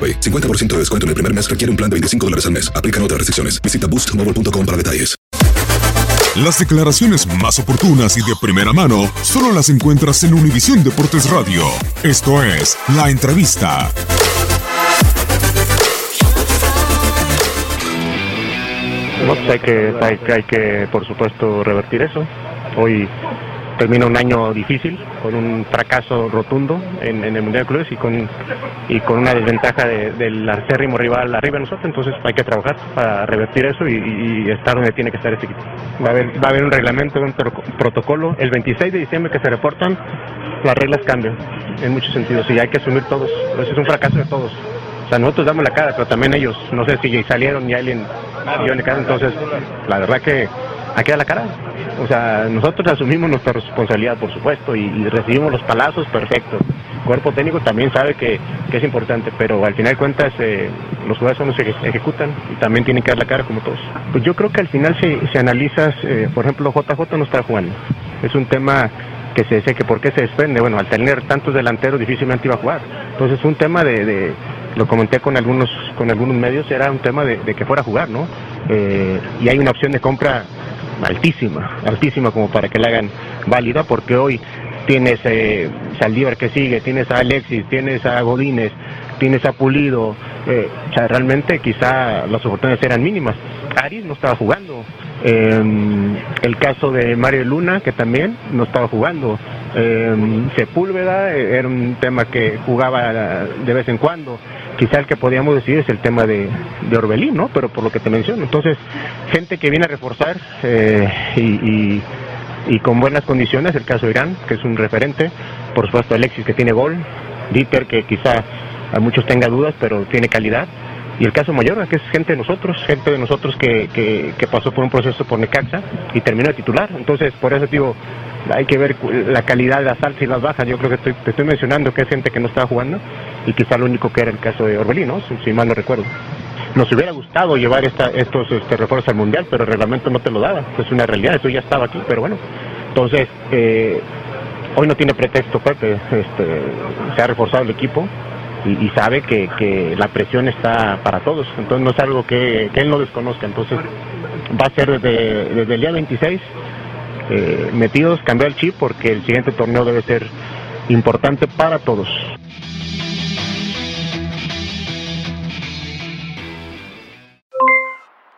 AroPay. 50% de descuento en el primer mes requiere un plan de 25 dólares al mes. Aplican otras restricciones. Visita boostmobile.com para detalles. Las declaraciones más oportunas y de primera mano solo las encuentras en Univisión Deportes Radio. Esto es La Entrevista. No, pues hay que, hay, que- hay que, por supuesto, revertir eso. Hoy termina un año difícil, con un fracaso rotundo en, en el Mundial de Clubes y con, y con una desventaja de- del acérrimo rival arriba de nosotros. Entonces hay que trabajar para revertir eso y, estar donde tiene que estar este equipo. Va a haber, va a haber un reglamento, un pro- protocolo. El 26 de diciembre que se reportan, las reglas cambian en muchos sentidos y hay que asumir todos. Ese es un fracaso de todos. O sea, nosotros damos la cara, pero también ellos, no sé si salieron y alguien dio la cara, entonces la verdad que hay que dar la cara. O sea, nosotros asumimos nuestra responsabilidad, por supuesto, y, recibimos los palazos, perfecto. El cuerpo técnico también sabe que, es importante, pero al final de cuentas eh, los jugadores son los que ejecutan y también tienen que dar la cara como todos. Pues yo creo que al final si, si analizas, eh, por ejemplo, JJ no está jugando. Es un tema que se dice que por qué se desprende. Bueno, al tener tantos delanteros difícilmente iba a jugar. Entonces es un tema de, de- lo comenté con algunos con algunos medios, era un tema de, de que fuera a jugar, ¿no? Eh, y hay una opción de compra altísima, altísima como para que la hagan válida, porque hoy tienes eh, Saldívar que sigue, tienes a Alexis, tienes a Godínez, tienes a Pulido, eh, o sea, realmente quizá las oportunidades eran mínimas. Aris no estaba jugando. Eh, el caso de Mario Luna, que también no estaba jugando. Eh, Sepúlveda era un tema que jugaba de vez en cuando. Quizá el que podíamos decir es el tema de, Orbelín, ¿no? Pero por lo que te menciono. Entonces, gente que viene a reforzar eh, y, con buenas condiciones, el caso de Irán, que es un referente. Por supuesto, Alexis, que tiene gol. Dieter, que quizá a muchos tenga dudas, pero tiene calidad. Y el caso Mayorga, que es gente de nosotros, gente de nosotros que, que, que pasó por un proceso por Necaxa y terminó de titular. Entonces, por eso digo, hay que ver la calidad de las altas y las bajas. Yo creo que estoy, te estoy mencionando que es gente que no estaba jugando y quizá lo único que era el caso de Orbelín, ¿no? Si, mal no recuerdo. Nos hubiera gustado llevar esta, estos este, refuerzos al Mundial, pero el reglamento no te lo daba. Es una realidad, eso ya estaba aquí, pero bueno. Entonces, eh, hoy no tiene pretexto Pepe, este, se ha reforzado el equipo y, sabe que, la presión está para todos, entonces no es algo que, él no desconozca, entonces va a ser desde, desde el día 26 eh, metidos, cambiar el chip porque el siguiente torneo debe ser importante para todos.